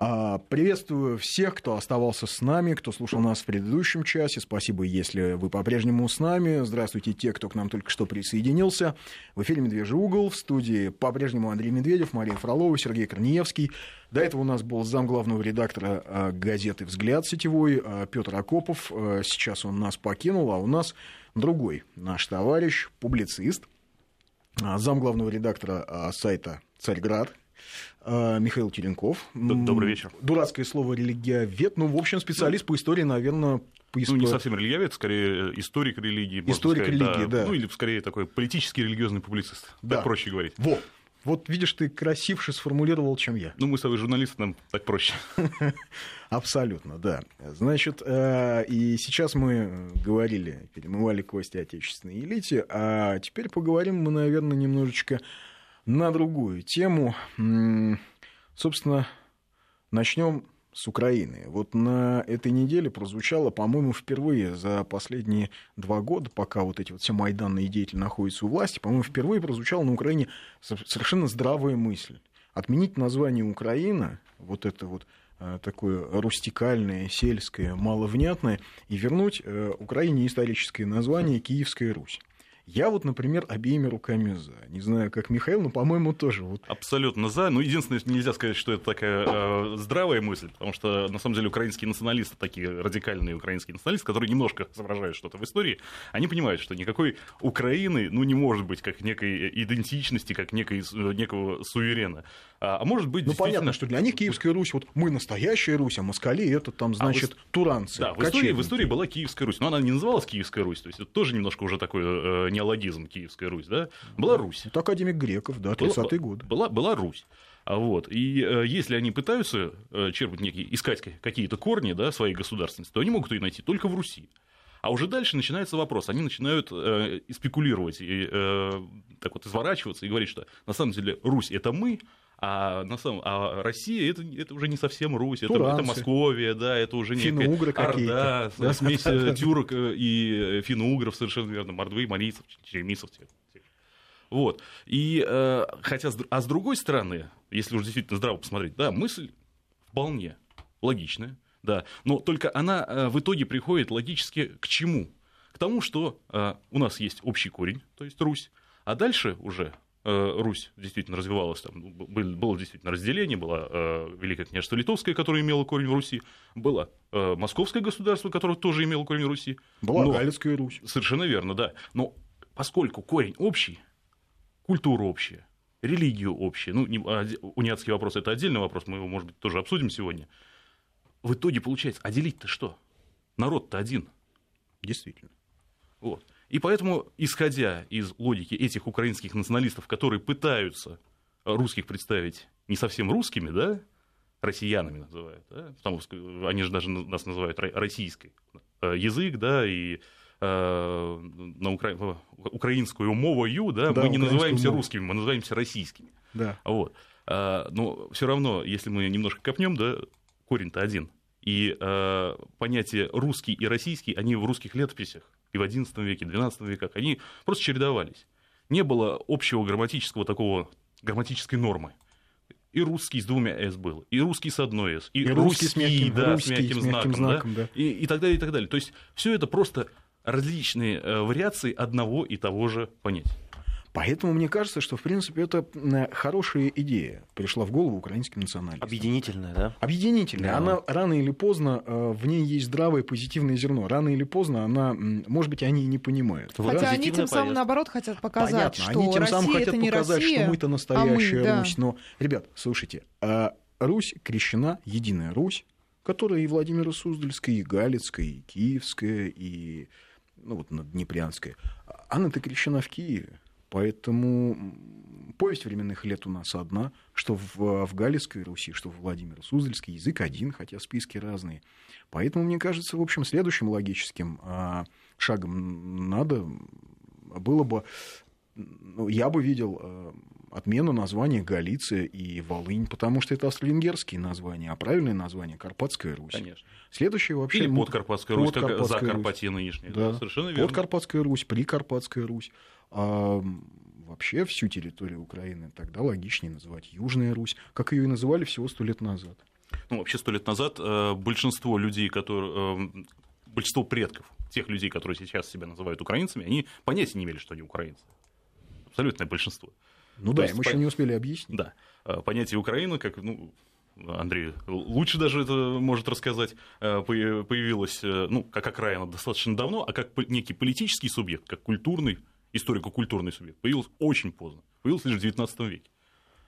А, приветствую всех, кто оставался с нами, кто слушал нас в предыдущем часе. Спасибо, если вы по-прежнему с нами. Здравствуйте те, кто к нам только что присоединился. В эфире «Медвежий угол», в студии по-прежнему Андрей Медведев, Мария Фролова, Сергей Корнеевский. До этого у нас был зам главного редактора а, газеты «Взгляд» сетевой а, Петр Акопов. Сейчас он нас покинул, а у нас другой наш товарищ, публицист, зам главного редактора сайта «Царьград», Михаил Теренков. Добрый вечер. Дурацкое слово религиовед. Ну, в общем, специалист по истории, наверное, по истории. Ну, не совсем религиовед, скорее историк религии. Историк сказать, религии, да. да. Ну, или скорее такой политический религиозный публицист. Да. Так проще говорить. Вот. Вот видишь, ты красивше сформулировал, чем я. Ну, мы с тобой журналисты, нам так проще. Абсолютно, да. Значит, э, и сейчас мы говорили, перемывали кости отечественной элите, а теперь поговорим мы, наверное, немножечко на другую тему. Собственно, начнем с Украины. Вот на этой неделе прозвучало, по-моему, впервые за последние два года, пока вот эти вот все майданные деятели находятся у власти, по-моему, впервые прозвучала на Украине совершенно здравая мысль. Отменить название Украина, вот это вот э, такое рустикальное, сельское, маловнятное, и вернуть э, Украине историческое название Киевская Русь. Я вот, например, обеими руками за. Не знаю, как Михаил, но, по-моему, тоже. Вот. Абсолютно за. Ну, единственное, нельзя сказать, что это такая э, здравая мысль, потому что, на самом деле, украинские националисты, такие радикальные украинские националисты, которые немножко соображают что-то в истории, они понимают, что никакой Украины, ну, не может быть как некой идентичности, как некой, некого суверена. А, а может быть, Ну, понятно, что для них Киевская Русь, вот мы настоящая Русь, а москали это там, значит, а в... туранцы. Да, в истории, в истории была Киевская Русь, но она не называлась Киевская Русь, то есть это тоже немножко уже такой э, неологизм Киевская Русь, да? Была Русь. Это академик Греков, да, 30-е годы. Была, была Русь. А вот. И э, если они пытаются э, черпать некие, искать какие-то корни да, своей государственности, то они могут ее найти только в Руси. А уже дальше начинается вопрос. Они начинают э, спекулировать и э, так вот изворачиваться и говорить, что на самом деле Русь это мы, а, на самом, а Россия это, это уже не совсем Русь, это, это Московия, да, это уже некая Орда, да? смесь э, тюрок э, и финно-угров, совершенно верно, мордвы, марийцев, черемисов. Вот. И, э, хотя, а с другой стороны, если уж действительно здраво посмотреть, да, мысль вполне логичная, да, но только она в итоге приходит логически к чему? К тому, что у нас есть общий корень, то есть Русь, а дальше уже Э, Русь действительно развивалась, там было действительно разделение, было э, Великое княжество Литовское, которое имело корень в Руси, было э, Московское государство, которое тоже имело корень в Руси. Была Но, Галицкая Русь. Совершенно верно, да. Но поскольку корень общий, культура общая, религию общая, ну, униатский вопрос – это отдельный вопрос, мы его, может быть, тоже обсудим сегодня. В итоге получается, а делить-то что? Народ-то один. Действительно. Вот. И поэтому, исходя из логики этих украинских националистов, которые пытаются русских представить не совсем русскими, да, россиянами называют, да, потому что они же даже нас называют российской э, язык, да, и э, на укра... украинскую мовою, да, да мы не называемся мову. русскими, мы называемся российскими. Да. Вот. А, но все равно, если мы немножко копнем, да, корень-то один. И э, понятия русский и российский, они в русских летописях и в XI веке, XII веках, они просто чередовались. Не было общего грамматического такого, грамматической нормы. И русский с двумя «с» был, и русский с одной «с», и, и русский, русский с мягким, да, русский, с мягким, с мягким знаком, знаком да, да. И, и так далее, и так далее. То есть все это просто различные э, вариации одного и того же понятия. Поэтому мне кажется, что, в принципе, это хорошая идея пришла в голову украинским националистам. Объединительная, да? Объединительная. Да. Она рано или поздно, э, в ней есть здравое позитивное зерно. Рано или поздно она, может быть, они и не понимают. Хотя они тем самым, наоборот, хотят показать, Понятно, что они тем Россия самым хотят это показать, Россия, что мы-то настоящая а мы, да. Русь. Но, ребят, слушайте, а Русь крещена, единая Русь, которая и Владимира Суздальская, и Галицкая, и Киевская, и ну, вот, Днепрянская. Она-то крещена в Киеве. Поэтому повесть временных лет у нас одна, что в, в Галицкой Руси, что в Владимир Суздальский язык один, хотя списки разные. Поэтому, мне кажется, в общем, следующим логическим а, шагом надо было бы, ну, я бы видел а, отмену названия Галиция и Волынь, потому что это австро-венгерские названия, а правильное название Карпатская Русь. Конечно. Следующее вообще... Или Подкарпатская Русь, Подкарпатская как Закарпатье нынешнее. Да. да, совершенно верно. Подкарпатская Русь, Прикарпатская Русь. А вообще всю территорию Украины тогда логичнее называть Южная Русь, как ее и называли всего сто лет назад. ну, вообще сто лет назад большинство людей, которые, большинство предков тех людей, которые сейчас себя называют украинцами, они понятия не имели, что они украинцы. Абсолютное большинство. Ну То да, мы по... еще не успели объяснить. Да. Понятие Украины, как ну, Андрей лучше даже это может рассказать, э, появилась, э, ну, как окраина достаточно давно, а как некий политический субъект, как культурный, историко-культурный субъект, появился очень поздно, появился лишь в XIX веке.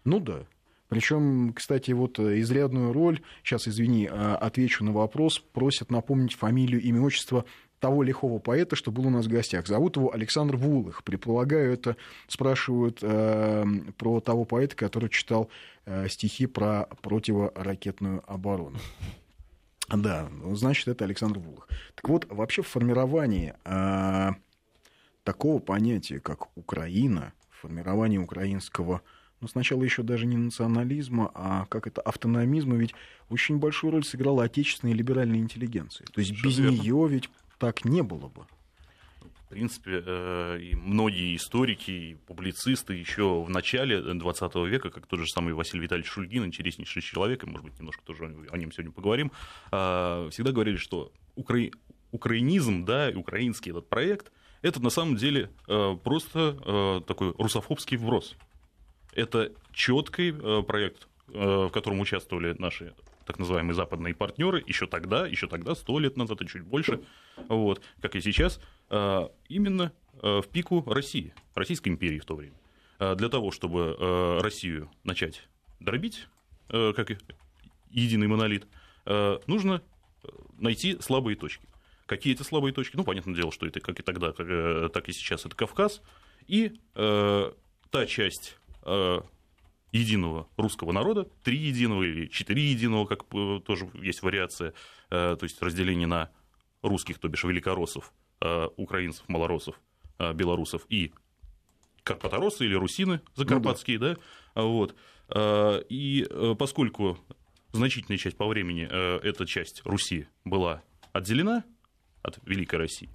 Ну да. Причем, кстати, вот э, изрядную роль, сейчас, извини, отвечу на вопрос, просят напомнить фамилию, имя, отчество того лихого поэта, что был у нас в гостях. Зовут его Александр Вулых. Предполагаю, это спрашивают э, про того поэта, который читал э, стихи про противоракетную оборону. Да, значит, это Александр Вулых. Так вот, вообще в формировании э, такого понятия, как Украина, формирование украинского ну, сначала еще даже не национализма, а как это автономизма, ведь очень большую роль сыграла отечественная либеральная интеллигенция. То есть без нее ведь так не было бы. В принципе, э, и многие историки и публицисты еще в начале 20 века, как тот же самый Василий Витальевич Шульгин, интереснейший человек, и, может быть, немножко тоже о нем сегодня поговорим, э, всегда говорили, что укра... украинизм, да, украинский этот проект, это на самом деле э, просто такой русофобский вброс. Это четкий проект, в котором участвовали наши так называемые западные партнеры еще тогда, еще тогда, сто лет назад и чуть больше, вот, как и сейчас, именно в пику России, Российской империи в то время. Для того, чтобы Россию начать дробить, как единый монолит, нужно найти слабые точки. Какие эти слабые точки? Ну, понятное дело, что это как и тогда, так и сейчас это Кавказ. И та часть единого русского народа, три единого или четыре единого, как э, тоже есть вариация, э, то есть разделение на русских, то бишь великороссов, э, украинцев, малороссов, белорусов и карпатороссы или русины закарпатские, ну, да. да, вот. И поскольку значительная часть по времени эта часть Руси была отделена от Великой России,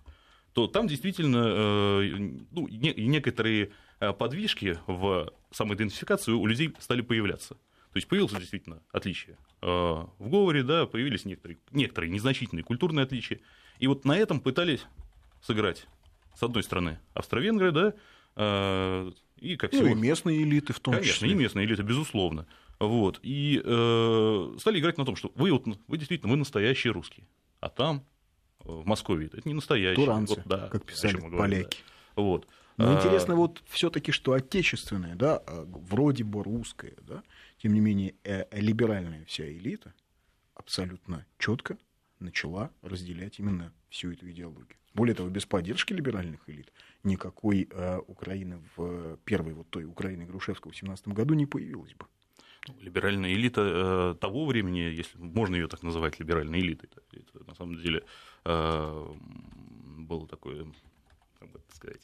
то там действительно ну, некоторые Э, подвижки в самоидентификации у людей стали появляться. То есть появилось действительно отличие э, в говоре, да, появились некоторые, некоторые незначительные культурные отличия. И вот на этом пытались сыграть, с одной стороны, австро-венгры, да, э, и как ну, и местные элиты в том Конечно, числе. и местные элиты, безусловно. Вот. И э, стали играть на том, что вы, вот, вы действительно вы настоящие русские, а там, в Москве, это не настоящие. Туранцы, вот, да, как писали поляки. Да. Вот. Но а... интересно вот все-таки, что отечественное, да, а, вроде бы русское, да, тем не менее э, либеральная вся элита абсолютно четко начала разделять именно всю эту идеологию. Более того, без поддержки либеральных элит никакой э, Украины в первой вот той Украины Грушевского в 17 году не появилось бы. Либеральная элита э, того времени, если можно ее так называть либеральной элитой, это, это на самом деле э, было такое, как бы сказать,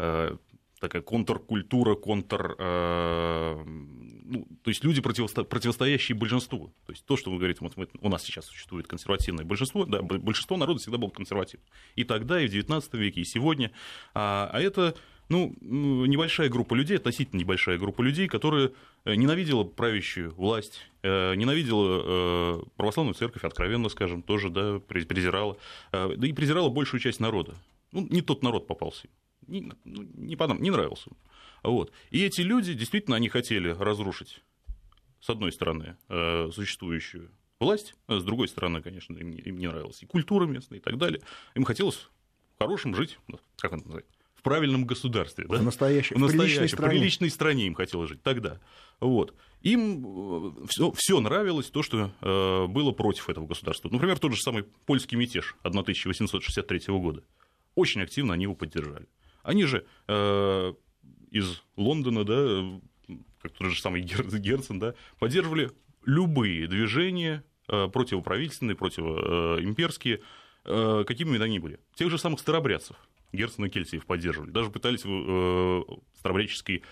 Э, такая контркультура, контр... Э, ну, то есть люди, противосто, противостоящие большинству. То есть то, что вы говорите, вот мы, у нас сейчас существует консервативное большинство, да, большинство народа всегда было консервативным. И тогда, и в XIX веке, и сегодня. А, а это ну, небольшая группа людей, относительно небольшая группа людей, которая э, ненавидела правящую власть, ненавидела православную церковь, откровенно скажем, тоже да, презирала, да и презирала большую часть народа. Ну, не тот народ попался не, ну, не, понравился, не нравился. Вот. И эти люди действительно они хотели разрушить, с одной стороны, э, существующую власть, а с другой стороны, конечно, им не, им не нравилась и культура местная и так далее. Им хотелось в хорошем жить, ну, как это называется, в правильном государстве. В да? настоящей, в настоящей приличной стране. приличной стране им хотелось жить тогда. Вот. Им все, э, все нравилось, то, что э, было против этого государства. Например, тот же самый польский мятеж 1863 года. Очень активно они его поддержали. Они же э, из Лондона, да, как тот же самый Герцен, да, поддерживали любые движения э, противоправительственные, противоимперские, э, какими бы они ни были. Тех же самых старобрядцев Герцен и Кельсиев поддерживали. Даже пытались э, старобрядческие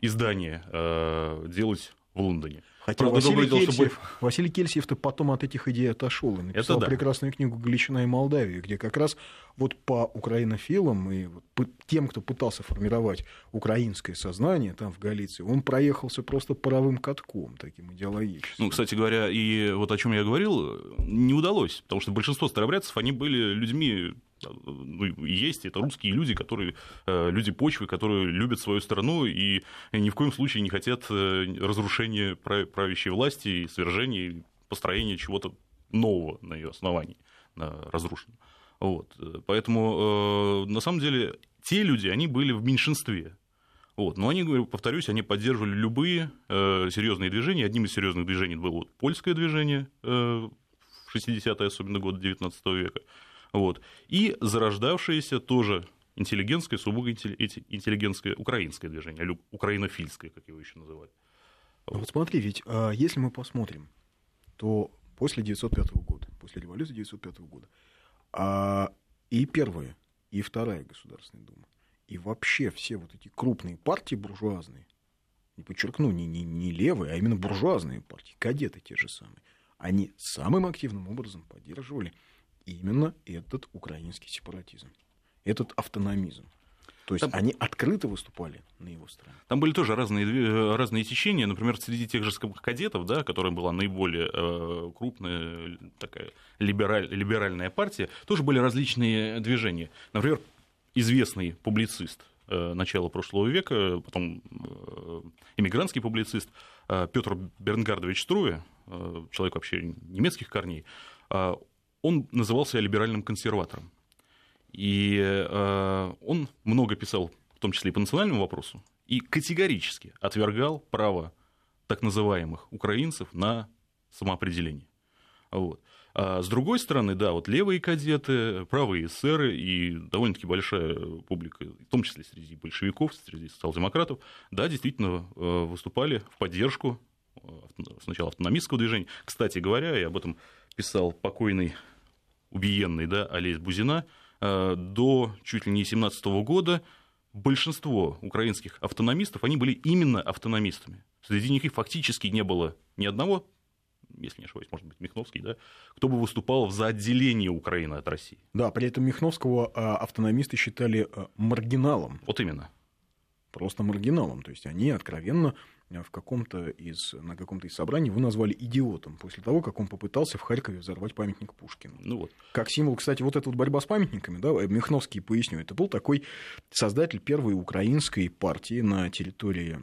издания э, делать в Лондоне. Хотя Правда, Василий, Кельсиев, чтобы... Василий Кельсиев-то потом от этих идей отошел и написал Это да. прекрасную книгу «Галичина и Молдавия», где как раз вот по украинофилам и по тем, кто пытался формировать украинское сознание там в Галиции, он проехался просто паровым катком таким идеологическим. Ну, кстати говоря, и вот о чем я говорил, не удалось, потому что большинство старобрядцев, они были людьми есть, это русские люди, которые, э, люди почвы, которые любят свою страну и ни в коем случае не хотят э, разрушения правящей власти и свержения, и построения чего-то нового на ее основании, разрушенного. Вот. Поэтому, э, на самом деле, те люди, они были в меньшинстве. Вот. Но они, повторюсь, они поддерживали любые серьезные движения. Одним из серьезных движений было вот польское движение э, в 60-е, особенно годы 19 века. Вот. И зарождавшееся тоже интеллигентское, сугубо интеллигентское украинское движение, или украинофильское, как его еще называют. Вот. вот смотри, ведь а, если мы посмотрим, то после 1905 года, после революции 1905 года, а, и первая, и вторая Государственная Дума, и вообще все вот эти крупные партии буржуазные, не подчеркну, не, не, не левые, а именно буржуазные партии, кадеты те же самые, они самым активным образом поддерживали именно этот украинский сепаратизм, этот автономизм. То есть Там... они открыто выступали на его стороне. Там были тоже разные, э, разные течения. Например, среди тех же кадетов, да, которая была наиболее э, крупная такая либераль, либеральная партия, тоже были различные движения. Например, известный публицист э, начала прошлого века, потом э, эмигрантский публицист э, Петр Бернгардович Струе, э, человек вообще немецких корней, он назывался либеральным консерватором. И э, он много писал, в том числе и по национальному вопросу, и категорически отвергал право так называемых украинцев на самоопределение. Вот. А с другой стороны, да, вот левые кадеты, правые эсеры и довольно-таки большая публика, в том числе среди большевиков, среди социал-демократов, да, действительно э, выступали в поддержку э, сначала автономистского движения. Кстати говоря, я об этом писал покойный убиенный, да, Олесь Бузина, э, до чуть ли не 17 года большинство украинских автономистов, они были именно автономистами. Среди них фактически не было ни одного, если не ошибаюсь, может быть, Михновский, да, кто бы выступал за отделение Украины от России. Да, при этом Михновского а, автономисты считали а, маргиналом. Вот именно. Просто маргиналом. То есть они откровенно Э, в каком-то из, на каком-то из собраний вы назвали идиотом после того, как он попытался в Харькове взорвать памятник Пушкину. Ну вот. Как символ, кстати, вот эта вот борьба с памятниками, да, Михновский поясню, это был такой создатель первой украинской партии на территории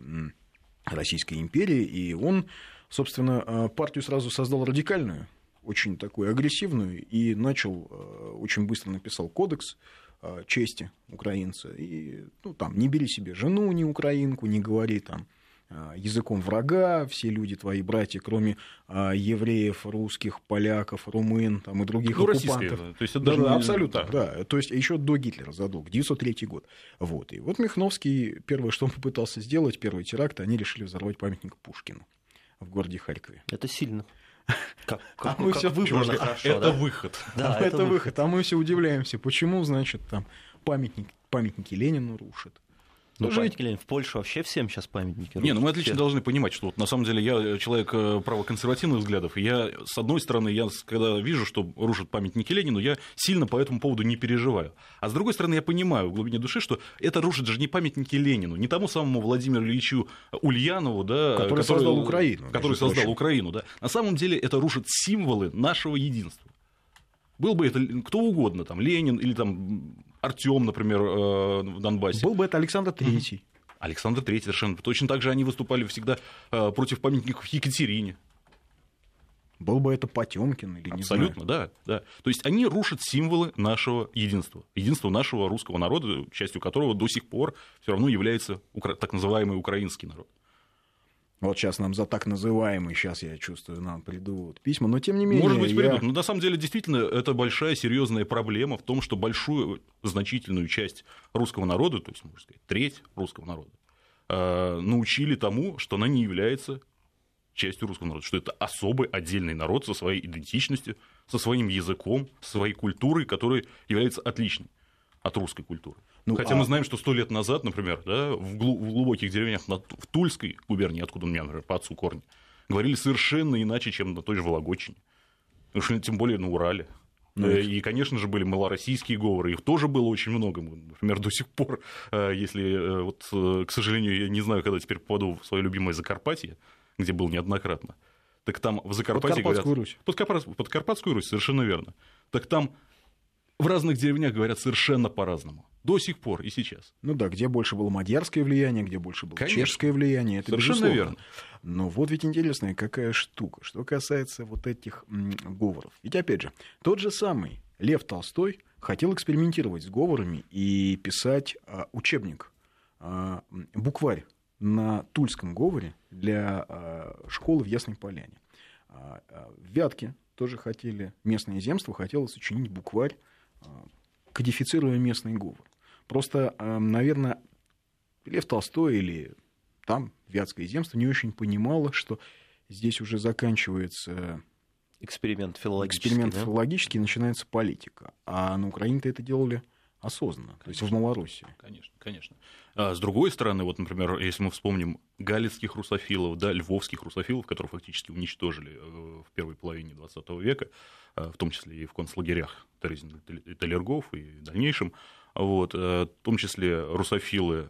Российской империи, и он, собственно, э, партию сразу создал радикальную, очень такую агрессивную, и начал, э, очень быстро написал кодекс, чести украинца. И ну, там не бери себе жену, не украинку, не говори там а, языком врага, все люди твои братья, кроме а, евреев, русских, поляков, румын там, и других ну, оккупантов. То есть это да, даже да, не... абсолютно, да. да. То есть еще до Гитлера задолго, 903 год. Вот. И вот Михновский, первое, что он попытался сделать, первый теракт, они решили взорвать памятник Пушкину в городе Харькове. Это сильно. Как, как, а мы как все выбрано хорошо, это да? выход. Да, это, это выход. А мы все удивляемся, почему, значит, там памятник, памятники Ленину рушат ну, Жить... Ленина. В Польше вообще всем сейчас памятники Не, ну мы отлично всех. должны понимать, что вот, на самом деле я человек э, правоконсервативных взглядов, и я, с одной стороны, я когда вижу, что рушат памятники Ленину, я сильно по этому поводу не переживаю. А с другой стороны, я понимаю в глубине души, что это рушит же не памятники Ленину, не тому самому Владимиру Ильичу Ульянову, да, который, который создал Украину. Который создал прочим. Украину, да. На самом деле это рушит символы нашего единства. Был бы это кто угодно, там, Ленин или там Артем, например, э, в Донбассе. Был бы это Александр Третий. Александр Третий совершенно. Точно так же они выступали всегда э, против памятников Екатерине. Был бы это Потемкин или не Абсолютно, знаю. да, да. То есть они рушат символы нашего единства. Единства нашего русского народа, частью которого до сих пор все равно является так называемый украинский народ. Вот сейчас нам за так называемый, сейчас я чувствую, нам придут письма, но тем не менее... Может быть, придут, я... но на самом деле действительно это большая серьезная проблема в том, что большую, значительную часть русского народа, то есть, можно сказать, треть русского народа, э, научили тому, что она не является частью русского народа, что это особый отдельный народ со своей идентичностью, со своим языком, со своей культурой, которая является отличной от русской культуры. Ну, Хотя а... мы знаем, что сто лет назад, например, да, в, глу- в глубоких деревнях в Тульской губернии, откуда у меня, например, по отцу корни, говорили совершенно иначе, чем на той же Вологодчине. Тем более на Урале. Ну, э, и, конечно же, были малороссийские говоры, их тоже было очень много. Например, до сих пор, э, если, э, вот, к сожалению, я не знаю, когда теперь попаду в свое любимое Закарпатье, где был неоднократно, так там в Закарпатье говорят... Русь. Под, под Карпатскую Русь, совершенно верно. Так там в разных деревнях говорят совершенно по-разному. До сих пор и сейчас. Ну да, где больше было мадьярское влияние, где больше было Конечно. чешское влияние, это Совершенно безусловно. верно. Но вот ведь интересная какая штука, что касается вот этих говоров. Ведь опять же, тот же самый Лев Толстой хотел экспериментировать с говорами и писать а, учебник, а, букварь на тульском говоре для а, школы в Ясной Поляне. А, а, в Вятке тоже хотели, местное земство хотело сочинить букварь, кодифицируя местный говор. Просто, наверное, Лев Толстой или там Вятское земство не очень понимало, что здесь уже заканчивается эксперимент филологический. Эксперимент да? филологический, начинается политика. А на Украине-то это делали осознанно, конечно, то есть в Малороссии. Конечно, конечно. А с другой стороны, вот, например, если мы вспомним галицких русофилов, да, львовских русофилов, которых фактически уничтожили э, в первой половине XX века, э, в том числе и в концлагерях Терезин и Талергов и дальнейшем, вот, э, в том числе русофилы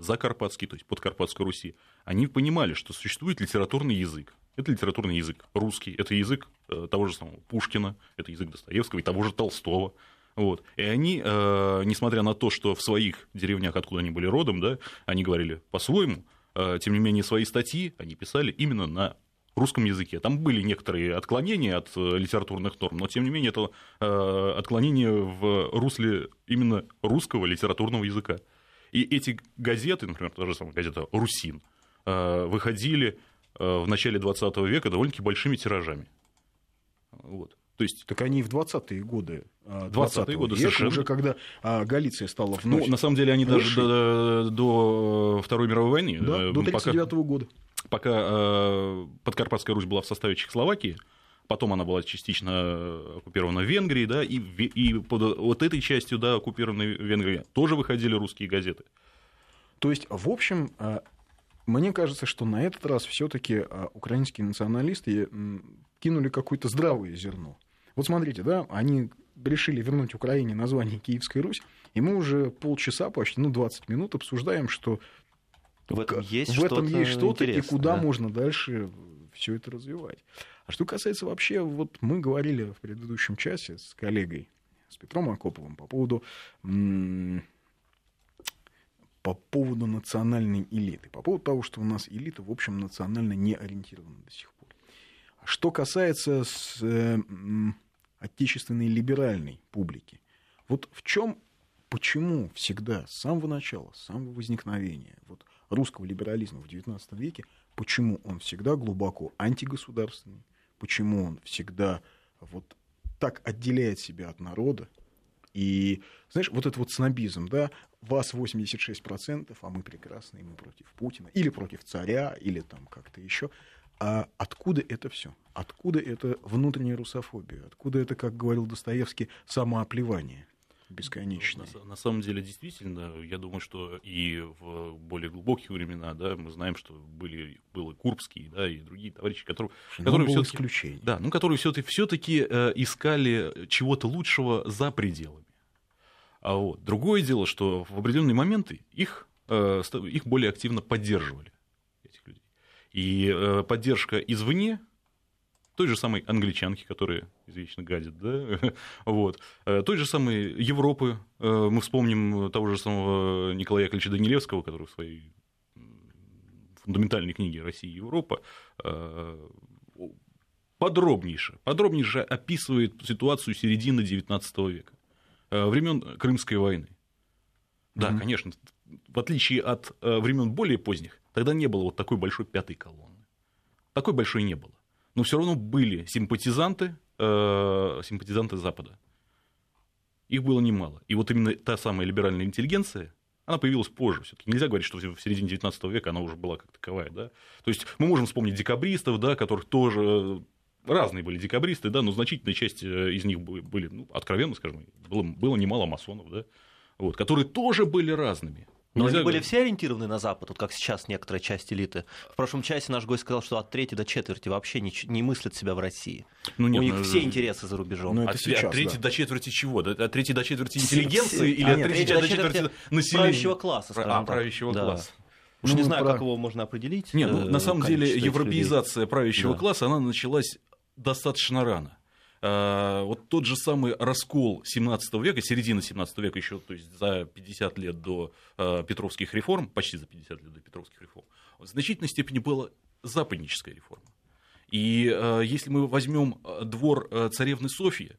закарпатские, то есть подкарпатской Руси, они понимали, что существует литературный язык. Это литературный язык русский, это язык того же самого Пушкина, это язык Достоевского и того же Толстого. Вот. И они, э, несмотря на то, что в своих деревнях, откуда они были родом, да, они говорили по-своему, э, тем не менее, свои статьи они писали именно на русском языке. Там были некоторые отклонения от э, литературных норм, но тем не менее это отклонение в русле именно русского литературного языка. И эти газеты, например, та же самая газета «Русин», выходили в начале 20 века довольно-таки большими тиражами. Вот. То есть... Так они в 20-е годы. 20-е годы, века, совершенно. Уже когда а, Галиция стала вновь... Ну, на самом деле, они даже до, до Второй мировой войны... Да, э, до 1939 -го года. Пока э, Подкарпатская Русь была в составе Чехословакии, потом она была частично оккупирована Венгрией, да, и, и под вот этой частью, да, оккупированной Венгрии тоже выходили русские газеты. То есть, в общем, э, мне кажется, что на этот раз все-таки украинские националисты кинули какое-то здравое зерно. Вот смотрите, да, они решили вернуть Украине название Киевская Русь, и мы уже полчаса, почти, ну, 20 минут обсуждаем, что в этом есть в этом что-то, есть что-то и куда да? можно дальше все это развивать. А что касается вообще, вот мы говорили в предыдущем часе с коллегой, с Петром Акоповым по поводу по поводу национальной элиты, по поводу того, что у нас элита, в общем, национально не ориентирована до сих пор. Что касается с, э, отечественной либеральной публики, вот в чем, почему всегда с самого начала, с самого возникновения вот, русского либерализма в XIX веке, почему он всегда глубоко антигосударственный, почему он всегда вот так отделяет себя от народа, и, знаешь, вот этот вот снобизм, да, вас 86%, а мы прекрасные, мы против Путина, или против царя, или там как-то еще. А откуда это все? Откуда это внутренняя русофобия? Откуда это, как говорил Достоевский, самооплевание? бесконечное. На, на самом деле, действительно, я думаю, что и в более глубокие времена, да, мы знаем, что были, был и Курбский, да, и другие товарищи, которые, ну, которые все исключение. Да, ну, которые все-таки, все-таки э, искали чего-то лучшего за пределами. А вот другое дело, что в определенные моменты их, э, их более активно поддерживали. И э, поддержка извне, той же самой англичанки, которая извечно гадит, да, вот, э, той же самой Европы, э, мы вспомним того же самого Николая Яковлевича Данилевского, который в своей фундаментальной книге «Россия и Европа» подробнейше, подробнейше описывает ситуацию середины XIX века, времен Крымской войны. Да, mm-hmm. конечно, в отличие от времен более поздних, Тогда не было вот такой большой пятой колонны. Такой большой не было. Но все равно были симпатизанты, э, симпатизанты Запада. Их было немало. И вот именно та самая либеральная интеллигенция, она появилась позже. Все-таки нельзя говорить, что в середине 19 века она уже была как таковая. Да? То есть мы можем вспомнить декабристов, да, которых тоже разные были декабристы, да, но значительная часть э, из них были, ну, откровенно скажем, было, было немало масонов, да, вот, которые тоже были разными. Но Нельзя они были все ориентированы на Запад, вот как сейчас некоторая часть элиты. В прошлом часе наш гость сказал, что от трети до четверти вообще не, не мыслят себя в России. Ну, нет, У них ну, все интересы за рубежом. Ну, от, сейчас, от трети да. до четверти чего? От трети до четверти интеллигенции или от трети до четверти населения? Правящего класса, скажем А, правящего класса. Уж ну, не знаю, про... как его можно определить. Нет, ну, на э, самом деле европеизация правящего да. класса, она началась достаточно рано. А, вот тот же самый раскол 17 века, середина 17 века еще, то есть за 50 лет до а, Петровских реформ, почти за 50 лет до Петровских реформ, в значительной степени была западническая реформа. И а, если мы возьмем двор царевны Софьи,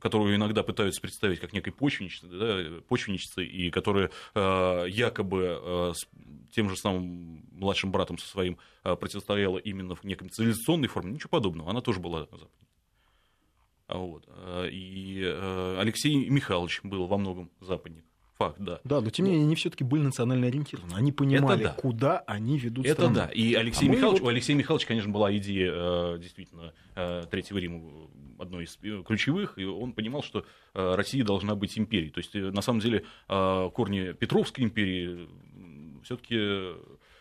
которую иногда пытаются представить как некой почвенничецы, да, почвенничецы и которая якобы с тем же самым младшим братом со своим противостояла именно в некой цивилизационной форме, ничего подобного, она тоже была западной. Вот. Э, и э, Алексей Михайлович был во многом западник. Факт, да. Да, но тем не менее они все-таки были национально ориентированы. Они понимали, да. куда они ведут Это страну. да. И Алексей а Михайлович, вот... у Алексея Михайловича, конечно, была идея э, действительно Третьего Рима одной из ключевых, и он понимал, что Россия должна быть империей. То есть, на самом деле, корни Петровской империи все-таки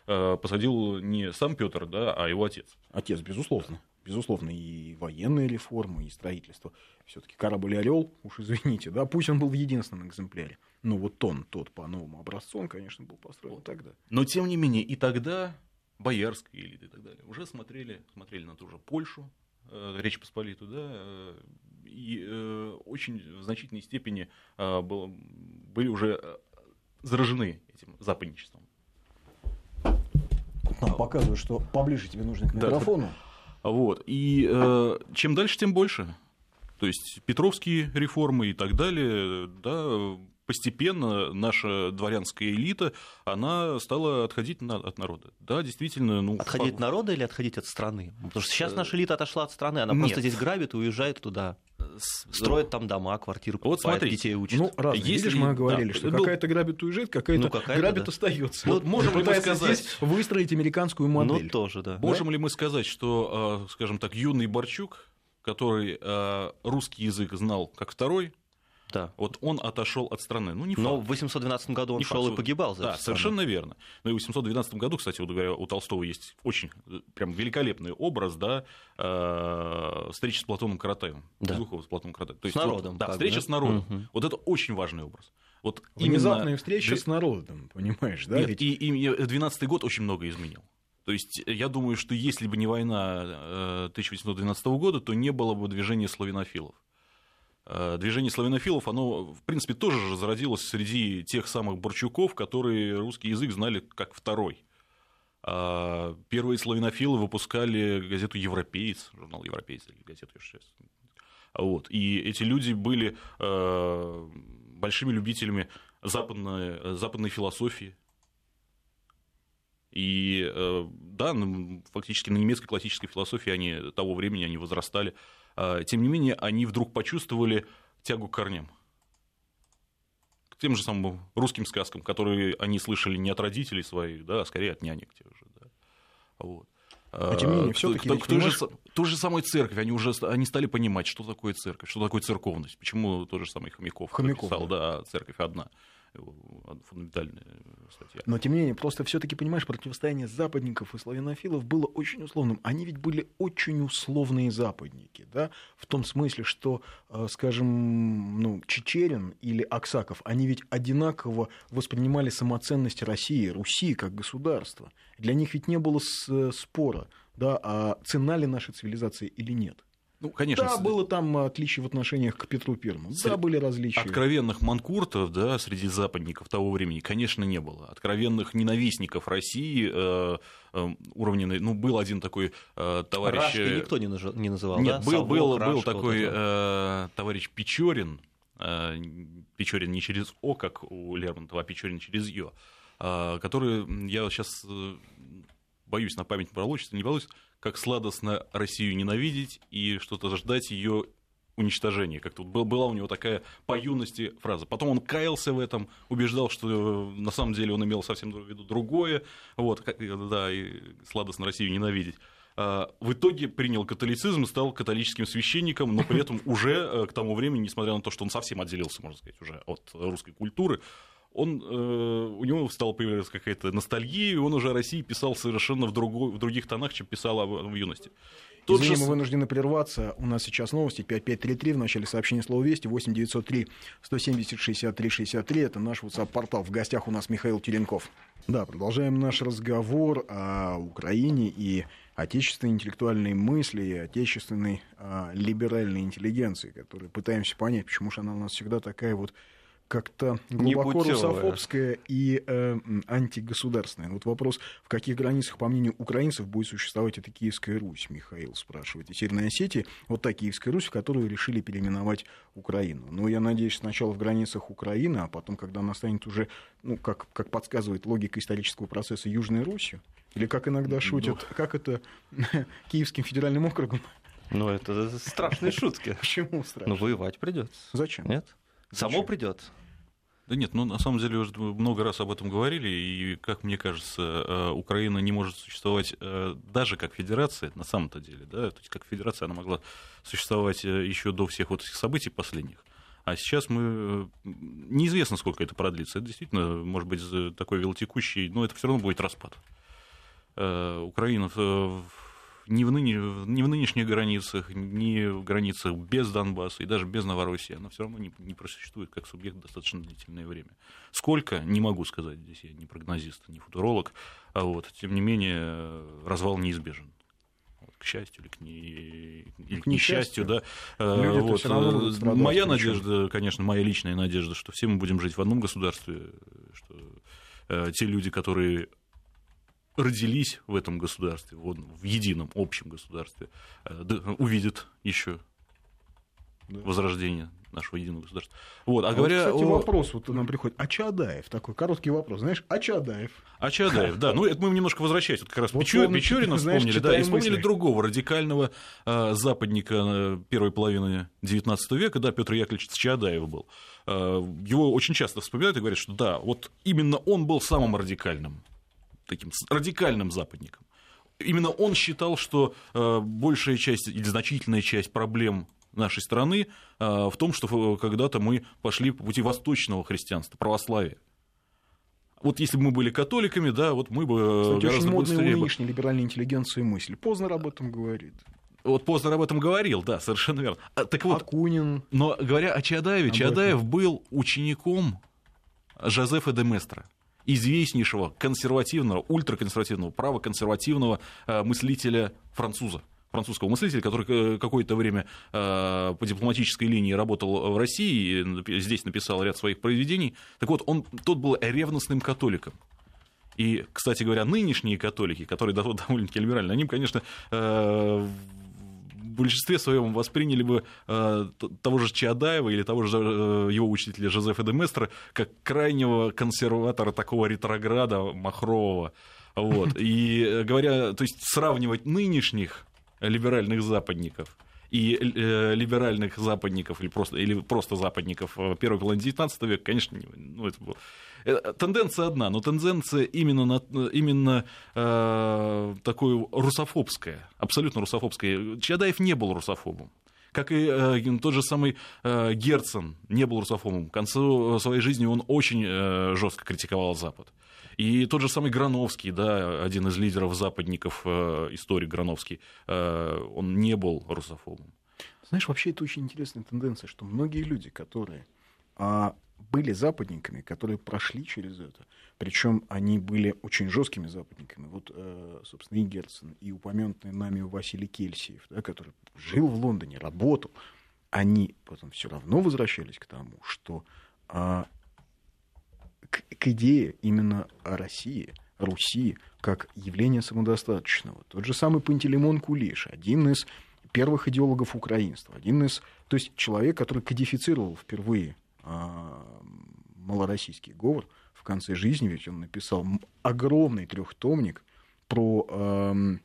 посадил не сам Петр, да, а его отец. Отец, безусловно безусловно, и военные реформы, и строительство. Все-таки корабль Орел, уж извините, да, пусть он был в единственном экземпляре. Но вот он, тот по новому образцу, он, конечно, был построен тогда. Но тем не менее, и тогда боярская элита и так далее уже смотрели, смотрели на ту же Польшу, э, Речь Посполитую, да, э, и э, очень в значительной степени э, было, были уже э, заражены этим западничеством. Нам показывают, что поближе тебе нужно к микрофону. Да, вот. И э, чем дальше, тем больше. То есть Петровские реформы и так далее, да, постепенно наша дворянская элита, она стала отходить на, от народа. Да, действительно. Ну, отходить от народа или отходить от страны? Потому что сейчас наша элита отошла от страны, она Нет. просто здесь грабит и уезжает туда. Строит там дома, квартиры, вот смотрите, детей учат. Ну, раз, видишь, мы говорили, да, что был... какая-то грабит уезжает, какая-то ну, какая грабит да. остается. Вот можем ли мы сказать... выстроить американскую модель? Ну, тоже, да. Можем да? ли мы сказать, что, а, скажем так, юный Борчук, который а, русский язык знал как второй, да. Вот он отошел от страны. Ну, не факт. Но в 812 году он не шел факт. и погибал за Да, совершенно верно. Ну и в 812 году, кстати, вот говоря, у Толстого есть очень прям великолепный образ, да, э, встречи с Платоном Каратаевым. Да. Безухова с Платоном Каратаевым. То есть, с народом. Вот, да, встреча да? с народом. Угу. Вот это очень важный образ. Вот Внезапная именно... встреча с народом, понимаешь, да? Нет, ведь... и, и 12 год очень много изменил. То есть я думаю, что если бы не война 1812 э, года, то не было бы движения славянофилов. Э, движение славянофилов, оно, в принципе, тоже же зародилось среди тех самых Борчуков, которые русский язык знали как второй. А первые славянофилы выпускали газету «Европеец», журнал «Европеец» или газету сейчас. Вот. И эти люди были э, большими любителями западной, западной философии. И э, да, фактически на немецкой классической философии они того времени они возрастали. А, тем не менее, они вдруг почувствовали тягу к корням. К тем же самым русским сказкам, которые они слышали не от родителей своих, да, а скорее от нянек тех же. Да. Вот. Но, тем не менее, все-таки к, к, той, же, той же самой церкви, они уже они стали понимать, что такое церковь, что такое церковность, почему тот же самый Хомяков, Хомяков писал, да, церковь одна фундаментальная статья. Но, тем не менее, просто все таки понимаешь, противостояние западников и славянофилов было очень условным. Они ведь были очень условные западники, да, в том смысле, что, э, скажем, ну, Чечерин или Аксаков, они ведь одинаково воспринимали самоценность России, Руси как государства. Для них ведь не было спора, да, а цена ли нашей цивилизации или нет. Ну, конечно. Да, было там отличие в отношениях к Петру Первому. Да, были различия. Откровенных манкуртов, да, среди западников того времени, конечно, не было. Откровенных ненавистников России э, э, уровня, ну, был один такой э, товарищ... Рашки э, никто не, наж... не называл, Нет, да? был, был, был такой э, товарищ Печорин, э, Печорин не через О, как у Лермонтова, а Печорин через Ё, э, который, я сейчас э, боюсь на память пролочиться, не боюсь, как сладостно Россию ненавидеть и что-то ждать ее уничтожения. Как-то была у него такая по юности фраза. Потом он каялся в этом, убеждал, что на самом деле он имел совсем в виду другое. Вот, да, и сладостно Россию ненавидеть. в итоге принял католицизм, стал католическим священником, но при этом уже к тому времени, несмотря на то, что он совсем отделился, можно сказать, уже от русской культуры, он, у него стала появляться какая-то ностальгия, и он уже о России писал совершенно в, другой, в других тонах, чем писал в юности. Тот Извини, же... мы вынуждены прерваться. У нас сейчас новости 5533 в начале сообщения слова «Вести», 8903 170 63 63. Это наш WhatsApp-портал. В гостях у нас Михаил Теренков. Да, продолжаем наш разговор о Украине и отечественной интеллектуальной мысли и отечественной а, либеральной интеллигенции, которую пытаемся понять, почему же она у нас всегда такая вот как-то глубоко русофобская и э, антигосударственная. Вот вопрос, в каких границах, по мнению украинцев, будет существовать эта Киевская Русь, Михаил спрашивает. И Северная Осетия, вот та Киевская Русь, в которую решили переименовать Украину. Но я надеюсь, сначала в границах Украины, а потом, когда она станет уже, ну, как, как подсказывает логика исторического процесса, Южной Русью, или как иногда шутят, ну... как это Киевским федеральным округом ну, это страшные шутки. Почему страшно? Ну, воевать придется. Зачем? Нет? Само придет. Да нет, ну на самом деле уже много раз об этом говорили, и, как мне кажется, э, Украина не может существовать э, даже как федерация, на самом-то деле, да, то есть как федерация она могла существовать э, еще до всех вот этих событий последних. А сейчас мы... Неизвестно, сколько это продлится. Это действительно, может быть, такой велотекущий, но это все равно будет распад. Украина ни в, ныне, ни в нынешних границах, ни в границах без Донбасса и даже без Новороссии, она все равно не, не просуществует как субъект достаточно длительное время. Сколько, не могу сказать, здесь я не прогнозист, не футуролог, а вот, тем не менее, развал неизбежен к счастью или к, не... или к несчастью, да. Люди вот. Э, моя надежда, конечно, моя личная надежда, что все мы будем жить в одном государстве, что э, те люди, которые родились в этом государстве, вот, в едином общем государстве, э, увидят еще да. возрождение нашего единого государства. Вот, а, а говоря вот, кстати, о... вопрос вот нам приходит. А Чадаев? Такой короткий вопрос. Знаешь, а Чадаев? А Чадаев, да. Ну, это мы немножко возвращаясь. Вот как раз вот Печор, Печорина знаешь, вспомнили, да, и вспомнили мысли. другого радикального э, западника э, первой половины XIX века, да, Петр Яковлевич Чадаев был. Э, его очень часто вспоминают и говорят, что да, вот именно он был самым радикальным таким радикальным западником. Именно он считал, что э, большая часть или значительная часть проблем нашей страны э, в том, что когда-то мы пошли по пути восточного христианства, православия. Вот если бы мы были католиками, да, вот мы бы э, Кстати, гораздо очень модная у нынешней либеральной интеллигенции мысль. Познер об этом говорит. Вот Познер об этом говорил, да, совершенно верно. А, так вот, Акунин. Но говоря о Чадаеве, Чадаев был учеником Жозефа де Местра известнейшего консервативного, ультраконсервативного, правоконсервативного э, мыслителя француза французского мыслителя, который э, какое-то время э, по дипломатической линии работал в России, здесь написал ряд своих произведений. Так вот, он, тот был ревностным католиком. И, кстати говоря, нынешние католики, которые довольно-таки либеральны, они, конечно, большинстве своем восприняли бы э, того же Чаадаева или того же э, его учителя Жозефа де Местра как крайнего консерватора такого ретрограда махрового. Вот. И э, говоря, то есть сравнивать нынешних либеральных западников и э, либеральных западников или просто, или просто западников первой половины XIX века, конечно, ну, это было тенденция одна, но тенденция именно, на, именно э, такой русофобская, абсолютно русофобская. Чадаев не был русофобом как и э, тот же самый э, Герцен не был русофобом. К концу своей жизни он очень э, жестко критиковал Запад. И тот же самый Грановский, да, один из лидеров западников, э, историк Грановский, э, он не был русофобом. Знаешь, вообще это очень интересная тенденция, что многие люди, которые а, были западниками, которые прошли через это. Причем они были очень жесткими западниками. Вот, э, собственно, и Герцен, и упомянутый нами Василий Кельсиев, да, который жил в Лондоне, работал. Они потом все равно возвращались к тому, что а, к, к идее именно России, Руси, как явления самодостаточного. Тот же самый Пантелеймон Кулиш, один из первых идеологов украинства, один из, то есть человек, который кодифицировал впервые малороссийский говор в конце жизни, ведь он написал огромный трехтомник про э,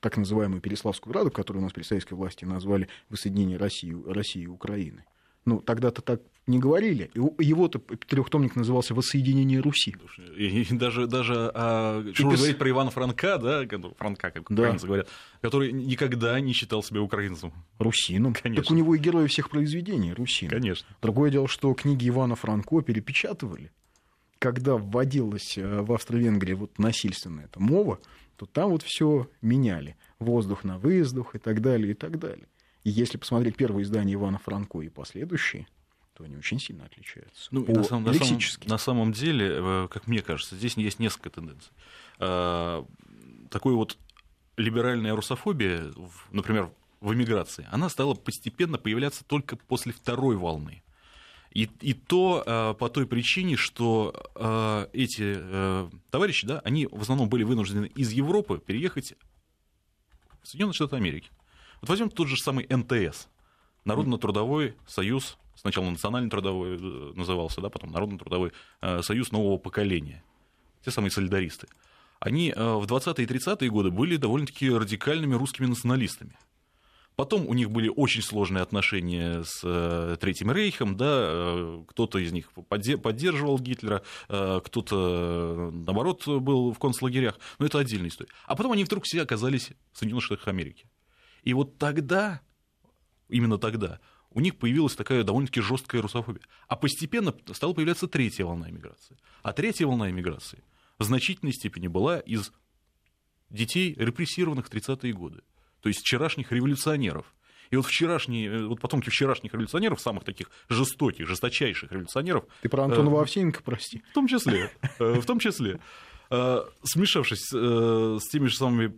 так называемую Переславскую Раду, которую у нас при советской власти назвали воссоединение России, России и Украины. Ну, тогда-то так не говорили. Его-то трехтомник назывался «Воссоединение Руси». И даже, даже а, что пис... говорить про Ивана Франка, да, Франка, как да. украинцы говорят, который никогда не считал себя украинцем. Русином. Конечно. Так у него и герои всех произведений русин. Конечно. Другое дело, что книги Ивана Франко перепечатывали. Когда вводилась э, в Австро-Венгрии вот насильственная эта мова, то там вот все меняли. Воздух на выездух и так далее, и так далее. И если посмотреть первое издание Ивана Франко и последующие, то они очень сильно отличаются. Ну, на, самом, на, самом, на самом деле, э, как мне кажется, здесь есть несколько тенденций. А, такой вот либеральная русофобия, например, в эмиграции, она стала постепенно появляться только после второй волны. И, и то а, по той причине, что а, эти товарищи, да, они в основном были вынуждены из Европы переехать в Соединенные Штаты Америки. Вот возьмем тот же самый НТС, Народно-трудовой союз сначала Национальный трудовой э, назывался, да, потом Народный трудовой э, союз нового поколения, те самые солидаристы, они э, в 20-е и 30-е годы были довольно-таки радикальными русскими националистами. Потом у них были очень сложные отношения с Третьим Рейхом, да, кто-то из них поддерживал Гитлера, кто-то, наоборот, был в концлагерях, но это отдельная история. А потом они вдруг все оказались в Соединенных Штатах Америки. И вот тогда, именно тогда, у них появилась такая довольно-таки жесткая русофобия. А постепенно стала появляться третья волна иммиграции. А третья волна иммиграции в значительной степени была из детей, репрессированных в 30-е годы. То есть вчерашних революционеров. И вот вчерашние, э, вот потомки вчерашних революционеров, самых таких жестоких, жесточайших революционеров... Ты про Антона э, Овсеенко, прости. В том числе, э, в том числе, э, смешавшись с теми же самыми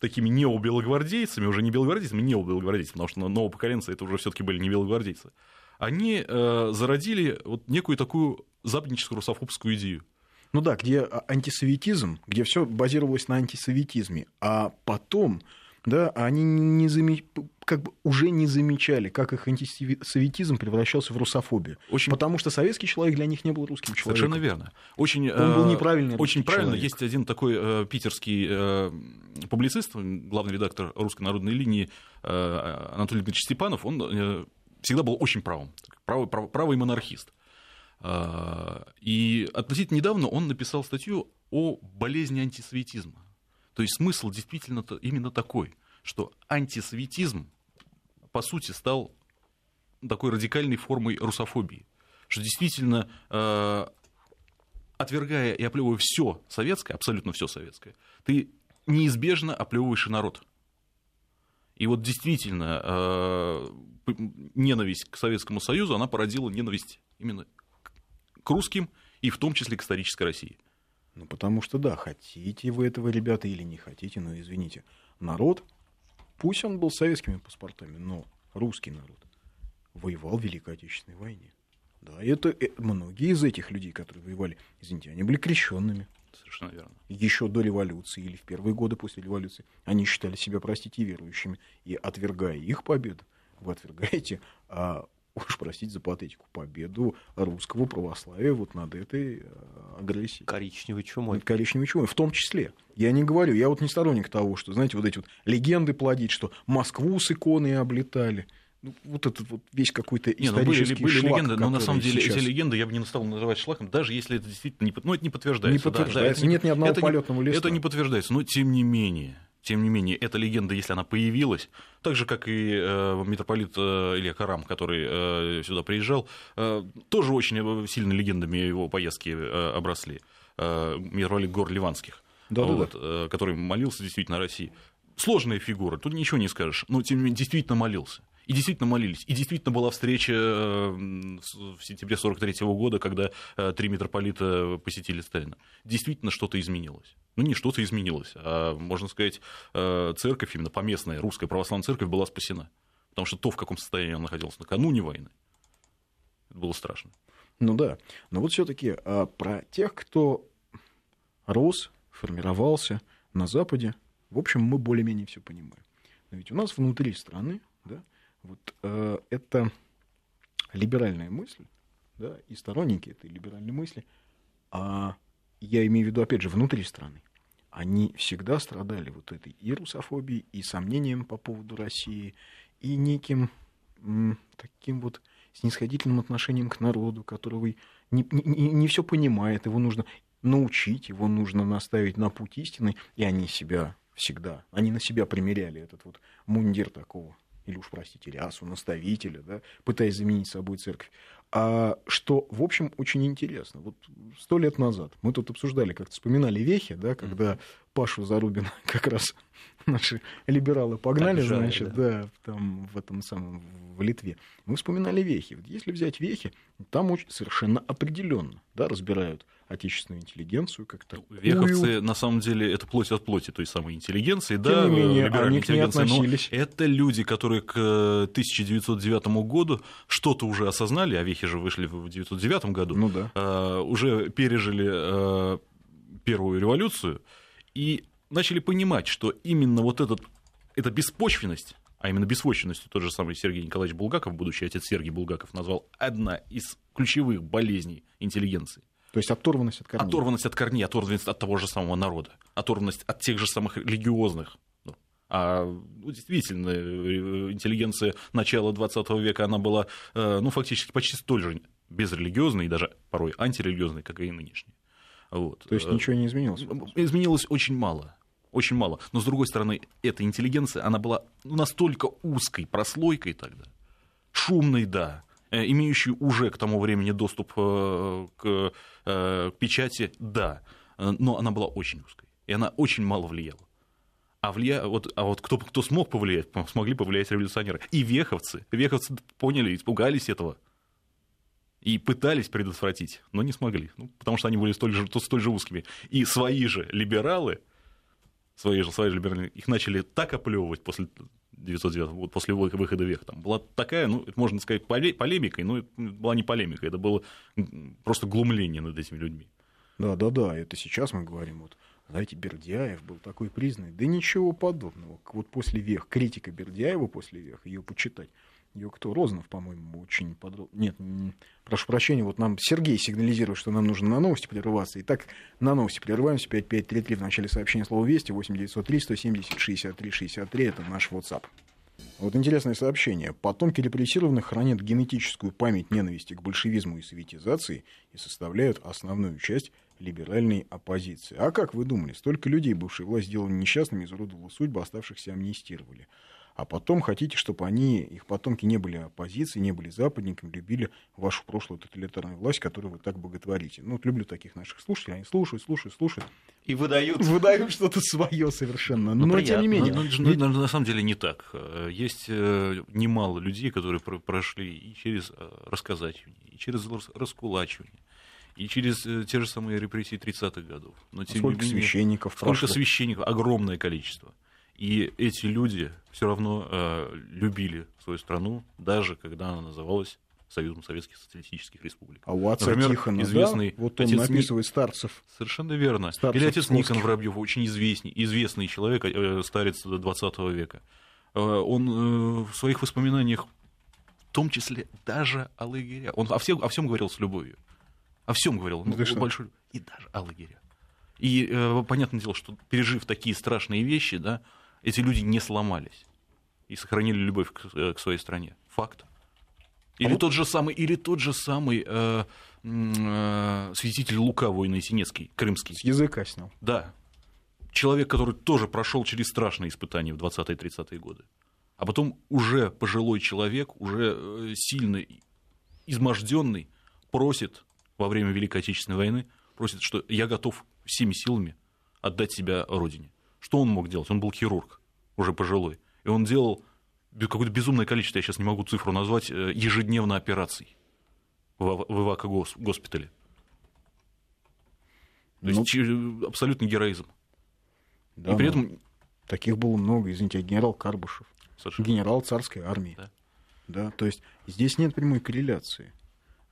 такими необелогвардейцами, уже не белогвардейцами, необелогвардейцами, потому что новопоколенцы это уже все-таки были не белогвардейцы, они э, зародили вот некую такую западническую русофобскую идею. Ну да, где а, антисоветизм, где все базировалось на антисоветизме, а потом да, они не заме... как бы уже не замечали, как их антисоветизм превращался в русофобию. Очень... Потому что советский человек для них не был русским человеком. Совершенно верно. Очень, Он был э, неправильный Очень правильно. Человек. Есть один такой э, питерский э, публицист, главный редактор «Русской народной линии» э, Анатолий Дмитриевич Степанов. Он э, всегда был очень правым. Правый, прав, правый монархист. Э, и относительно недавно он написал статью о болезни антисоветизма. То есть смысл действительно именно такой, что антисоветизм, по сути, стал такой радикальной формой русофобии. Что действительно, э, отвергая и оплевывая все советское, абсолютно все советское, ты неизбежно оплевываешь и народ. И вот действительно, э, ненависть к Советскому Союзу, она породила ненависть именно к русским и в том числе к исторической России. Ну, потому что, да, хотите вы этого, ребята, или не хотите, но извините, народ, пусть он был советскими паспортами, но русский народ воевал в Великой Отечественной войне. Да, это, это многие из этих людей, которые воевали, извините, они были крещенными. Совершенно верно. Еще до революции или в первые годы после революции они считали себя, простите, верующими. И отвергая их победу, вы отвергаете а, уж простите за патетику, победу русского православия вот над этой э, агрессией. Коричневой чумой. Коричневой чумой, в том числе. Я не говорю, я вот не сторонник того, что, знаете, вот эти вот легенды плодить, что Москву с иконой облетали. Ну, вот этот вот весь какой-то исторический не, ну, были, были шлак, легенды, но на самом деле сейчас... эти легенды я бы не стал называть шлаком, даже если это действительно не, ну, это не подтверждается. Не подтверждается, да, да, нет ни одного это полетного листа. Это не подтверждается, но тем не менее тем не менее, эта легенда, если она появилась, так же, как и э, митрополит э, Илья Карам, который э, сюда приезжал, э, тоже очень сильно легендами его поездки э, обросли. Э, митрополит гор Ливанских, да, вот, да, да. Э, который молился действительно о России. Сложная фигура, тут ничего не скажешь, но тем не менее действительно молился. И действительно молились. И действительно была встреча э, в сентябре 43 года, когда э, три митрополита посетили Сталина. Действительно что-то изменилось. Ну, не что-то изменилось, а, можно сказать, э, церковь, именно поместная русская православная церковь была спасена. Потому что то, в каком состоянии она находилась накануне войны, это было страшно. Ну да. Но вот все-таки а, про тех, кто рос, формировался на Западе, в общем, мы более-менее все понимаем. Но ведь у нас внутри страны да, вот э, это либеральная мысль, да, и сторонники этой либеральной мысли, а я имею в виду, опять же, внутри страны, они всегда страдали вот этой и русофобией, и сомнением по поводу России, и неким м, таким вот снисходительным отношением к народу, которого не, не, не все понимает, его нужно научить, его нужно наставить на путь истины, и они себя всегда, они на себя примеряли этот вот мундир такого или уж, простите, рясу наставителя, да, пытаясь заменить собой церковь. А, что, в общем, очень интересно. Вот сто лет назад мы тут обсуждали, как-то вспоминали вехи, да, когда Пашу Зарубина как раз наши либералы погнали, Обижали, значит, да. да, там в этом самом, в Литве. Мы вспоминали вехи. Если взять вехи, там очень совершенно определенно, да, разбирают отечественную интеллигенцию как-то. Ну, веховцы, на самом деле, это плоть от плоти той самой интеллигенции, Тем да, не менее, они к ней относились. Но это люди, которые к 1909 году что-то уже осознали, а вехи же вышли в 1909 году, ну, да. э, уже пережили э, первую революцию и начали понимать, что именно вот этот, эта беспочвенность а именно беспочвенностью тот же самый Сергей Николаевич Булгаков, будущий отец Сергей Булгаков, назвал одна из ключевых болезней интеллигенции. То есть оторванность от корней. Оторванность от корней, оторванность от того же самого народа, оторванность от тех же самых религиозных. Ну, а ну, действительно, э, интеллигенция начала 20 века, она была э, ну, фактически почти столь же безрелигиозной и даже порой антирелигиозной, как и нынешняя. Вот. То есть ничего не изменилось? Изменилось очень мало. Очень мало. Но, с другой стороны, эта интеллигенция, она была настолько узкой прослойкой тогда, шумной, да, Э, имеющий уже к тому времени доступ э, к э, печати, да, но она была очень узкой, и она очень мало влияла. А, влия... вот, а вот кто, кто смог повлиять, смогли повлиять революционеры. И веховцы. Веховцы поняли, испугались этого. И пытались предотвратить, но не смогли. Ну, потому что они были столь же, столь же узкими. И свои же либералы, свои же, свои же либералы, их начали так оплевывать после 909, вот после выхода века, там была такая, ну, это можно сказать, полемикой, но это была не полемика, это было просто глумление над этими людьми. Да, да, да, это сейчас мы говорим, вот, знаете, Бердяев был такой признанный, да ничего подобного. Вот после вех, критика Бердяева после вех, ее почитать, ее кто? Рознов, по-моему, очень подробно. Нет, прошу прощения, вот нам Сергей сигнализирует, что нам нужно на новости прерываться. Итак, на новости прерываемся. 5533 в начале сообщения слова «Вести», 8903 170 63 63. Это наш WhatsApp. Вот интересное сообщение. Потомки репрессированных хранят генетическую память ненависти к большевизму и советизации и составляют основную часть либеральной оппозиции. А как вы думали, столько людей бывшей власть сделали несчастными, изуродовала судьбу, оставшихся амнистировали а потом хотите, чтобы они, их потомки не были оппозицией, не были западниками, любили вашу прошлую тоталитарную власть, которую вы так боготворите. Ну, вот люблю таких наших слушателей, они слушают, слушают, слушают. И выдают. Выдают что-то свое совершенно. Но, но тем не менее. Но, но, но, на самом деле не так. Есть э, немало людей, которые прошли и через э, рассказачивание, и через раскулачивание, и через э, те же самые репрессии 30-х годов. Но, тем сколько менее, священников Сколько прошло? священников? Огромное количество. И эти люди все равно э, любили свою страну, даже когда она называлась Союзом Советских Социалистических Республик. А у отца Например, Тихона, известный да? вот он отец описывает старцев. Совершенно верно. Старцев Или отец Никон Воробьев, очень известный, известный человек, э, старец 20 века. Э, он э, в своих воспоминаниях, в том числе даже о лагерях, он о всем, о всем говорил с любовью. О всем говорил. Ну, ну, большой... И даже о лагерях. И э, понятное дело, что пережив такие страшные вещи, да, эти люди не сломались и сохранили любовь к, э, к своей стране. Факт. Или, а тот же самый, или тот же самый э, э, святитель Лука, воина Синецкий, крымский. С языка снял. Да. Человек, который тоже прошел через страшные испытания в 20-30-е годы. А потом уже пожилой человек, уже э, сильно изможденный, просит во время Великой Отечественной войны, просит, что я готов всеми силами отдать себя Родине. Что он мог делать? Он был хирург, уже пожилой. И он делал какое-то безумное количество, я сейчас не могу цифру назвать, э, ежедневно операций в Ивако госпитале. То ну, есть э, абсолютный героизм. Да, и при этом... Таких было много, извините, генерал Карбышев, Совершенно. генерал царской армии. Да. да. То есть здесь нет прямой корреляции.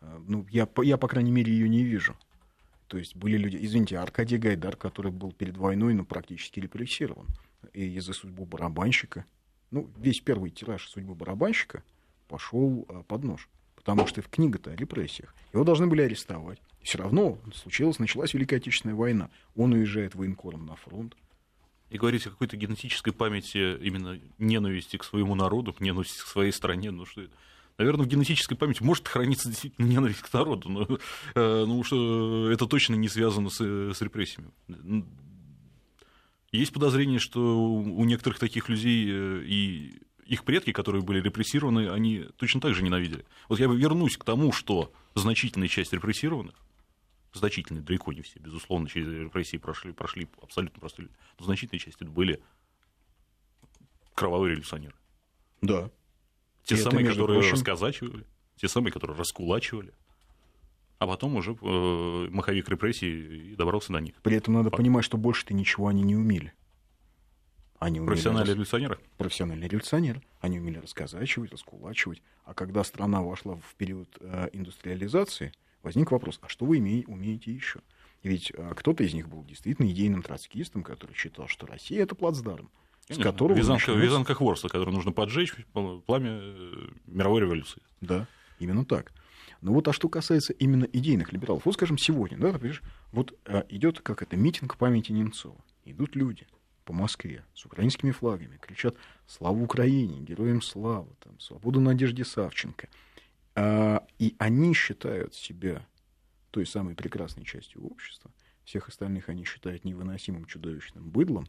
Э, ну, я, я, по крайней мере, ее не вижу. То есть были люди, извините, Аркадий Гайдар, который был перед войной, ну, практически репрессирован. И из-за судьбу барабанщика, ну, весь первый тираж судьбы барабанщика пошел а, под нож. Потому что в книга-то о репрессиях. Его должны были арестовать. И все равно случилось, началась Великая Отечественная война. Он уезжает военкором на фронт. И говорить о какой-то генетической памяти именно ненависти к своему народу, к ненависти к своей стране, ну что это? Наверное, в генетической памяти может храниться действительно ненависть к народу, но э, ну, что это точно не связано с, с репрессиями. Есть подозрение, что у некоторых таких людей э, и их предки, которые были репрессированы, они точно так же ненавидели. Вот я вернусь к тому, что значительная часть репрессированных, значительная, далеко не все, безусловно, через репрессии прошли, прошли абсолютно простые люди, но значительная часть это были кровавые революционеры. Да. Те и самые, которые прочим... расказачивали, те самые, которые раскулачивали. А потом уже э, маховик репрессий добрался до них. При этом надо Факт. понимать, что больше-то ничего они не умели. Они умели Профессиональные рас... революционеры? Профессиональные революционеры. Они умели рассказачивать, раскулачивать. А когда страна вошла в период э, индустриализации, возник вопрос, а что вы имеете, умеете еще? Ведь э, кто-то из них был действительно идейным троцкистом, который считал, что Россия это плацдарм. С которого Визанка, начинается... Визанка хворста, который нужно поджечь пламя э, мировой революции. Да, именно так. Ну вот, а что касается именно идейных либералов, вот, скажем, сегодня, да, ты вот а, идет как это митинг памяти Немцова. Идут люди по Москве с украинскими флагами, кричат «Слава Украине! Героям слава!» там, «Свободу Надежде Савченко!» а, И они считают себя той самой прекрасной частью общества, всех остальных они считают невыносимым чудовищным быдлом,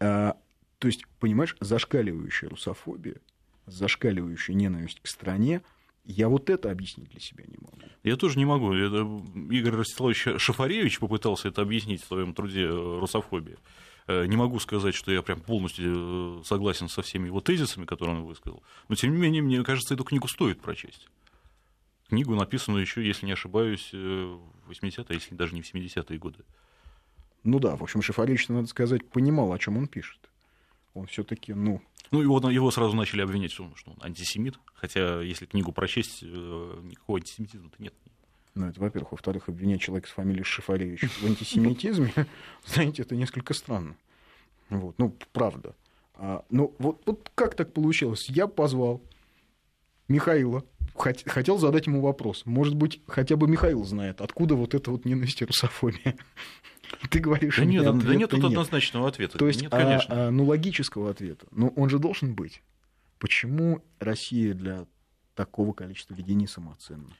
а, то есть, понимаешь, зашкаливающая русофобия, зашкаливающая ненависть к стране, я вот это объяснить для себя не могу. Я тоже не могу. Это Игорь Ростиславович Шафаревич попытался это объяснить в своем труде э, «Русофобия». Э, не могу сказать, что я прям полностью э, согласен со всеми его тезисами, которые он высказал. Но, тем не менее, мне кажется, эту книгу стоит прочесть. Книгу, написанную еще, если не ошибаюсь, в 80-е, если даже не в 70-е годы. Ну да, в общем, Шафаревич, надо сказать, понимал, о чем он пишет он все-таки, ну... Ну, его, его сразу начали обвинять, что он антисемит, хотя, если книгу прочесть, э, никакого антисемитизма-то нет. Ну, это, во-первых. Во-вторых, обвинять человека с фамилией Шифаревич в антисемитизме, знаете, это несколько странно. Вот, ну, правда. А, ну, вот, вот как так получилось? Я позвал Михаила, хотел задать ему вопрос. Может быть, хотя бы Михаил знает, откуда вот эта вот ненависть и русофобия. Ты говоришь, да нет, да нет тут нет. однозначного ответа. То есть, нет, конечно. А, а, ну, логического ответа. Но он же должен быть. Почему Россия для такого количества людей не самоценна?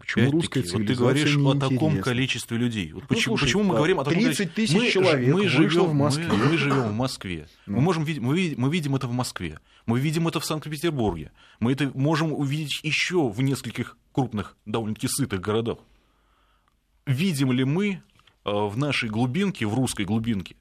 Почему русская цивилизация вот ты говоришь о таком количестве людей. Вот ну, почему, слушай, почему мы говорим о таком 30 тысяч мы, человек мы живем в Москве. Мы, мы живем в Москве. Ну. Мы, можем, мы, видим, мы видим это в Москве. Мы видим это в Санкт-Петербурге. Мы это можем увидеть еще в нескольких крупных, довольно-таки сытых городах. Видим ли мы в нашей глубинке, в русской глубинке,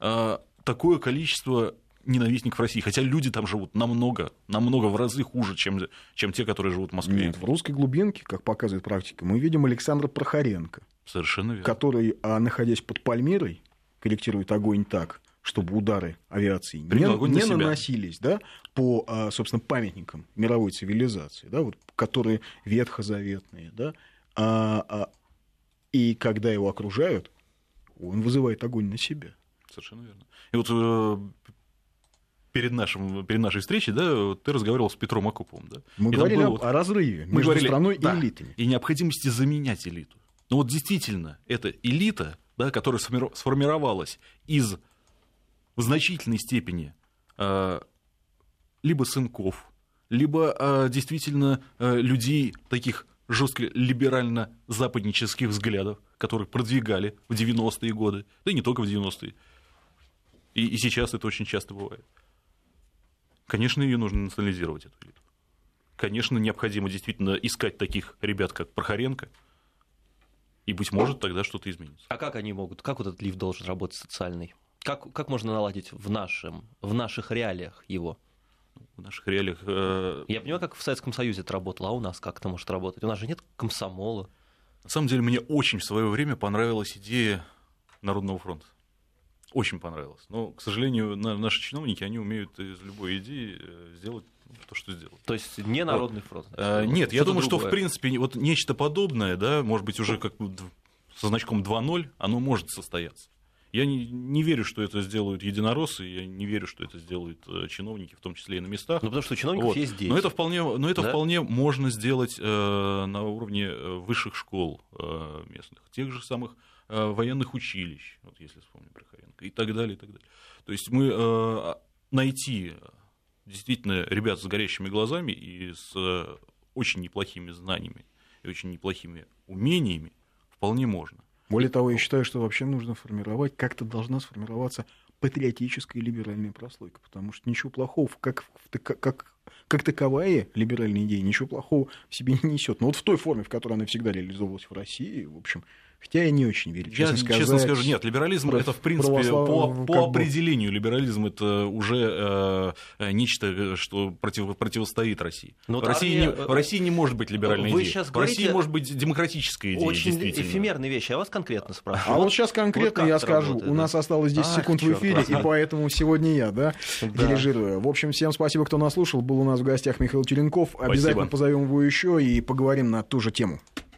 э, такое количество ненавистников России, хотя люди там живут намного, намного в разы хуже, чем, чем те, которые живут в Москве. Нет, в русской глубинке, как показывает практика, мы видим Александра Прохоренко, Совершенно верно. который, а, находясь под Пальмирой, корректирует огонь так, чтобы удары авиации не, не на наносились да, по, а, собственно, памятникам мировой цивилизации, да, вот, которые ветхозаветные, да, а, и когда его окружают, он вызывает огонь на себя. Совершенно верно. И вот э, перед, нашим, перед нашей встречей, да, ты разговаривал с Петром Акуповым, да? Мы и говорили было, о разрыве между говорили, страной да, и элитами. И необходимости заменять элиту. Но вот действительно, эта элита, да, которая сформировалась из в значительной степени э, либо сынков, либо э, действительно людей таких жестко либерально-западнических взглядов, которых продвигали в 90-е годы, да и не только в 90-е. И, и сейчас это очень часто бывает. Конечно, ее нужно национализировать, эту элиту. Конечно, необходимо действительно искать таких ребят, как Прохоренко, и, быть может, тогда что-то изменится. А как они могут, как вот этот лифт должен работать социальный? Как, как можно наладить в, нашем, в наших реалиях его? В наших реалиях. Э, Я понимаю, как в Советском Союзе это работало, а у нас как это может работать? У нас же нет комсомола. На самом деле, мне очень в свое время понравилась идея Народного фронта. Очень понравилось. Но, к сожалению, наши чиновники, они умеют из любой идеи э, сделать то, что сделать. То есть не Народный фронт? А, нет, я думаю, другое. что, в принципе, вот нечто подобное, да, может быть, уже как со значком 2.0, оно может состояться. Я не, не верю, что это сделают единороссы, я не верю, что это сделают э, чиновники, в том числе и на местах. Ну, потому что чиновников вот. есть здесь. Но это вполне, но это да? вполне можно сделать э, на уровне э, высших школ э, местных, тех же самых э, военных училищ, вот если вспомним про Харенко, и так далее, и так далее. То есть мы э, найти действительно ребят с горящими глазами и с очень неплохими знаниями и очень неплохими умениями вполне можно. Более того, я считаю, что вообще нужно формировать, как-то должна сформироваться патриотическая либеральная прослойка, потому что ничего плохого, как, как, как, таковая либеральная идея, ничего плохого в себе не несет. Но вот в той форме, в которой она всегда реализовывалась в России, в общем, Хотя я не очень верю. Честно, я, сказать, честно скажу, нет, либерализм про, это, в принципе, православ... по, по определению либерализм это уже э, нечто, что против, противостоит России. Но в, России не, в России не может быть либеральной Вы идеи. Сейчас в России может быть демократическая идея. Очень эфемерные вещи. Я вас конкретно спрашиваю. А вот, вот сейчас конкретно вот я скажу. Работает, У нас осталось 10 Ах, секунд черт, в эфире, и поэтому сегодня я да, да. дирижирую. В общем, всем спасибо, кто нас слушал. Был у нас в гостях Михаил Черенков. Обязательно позовем его еще и поговорим на ту же тему.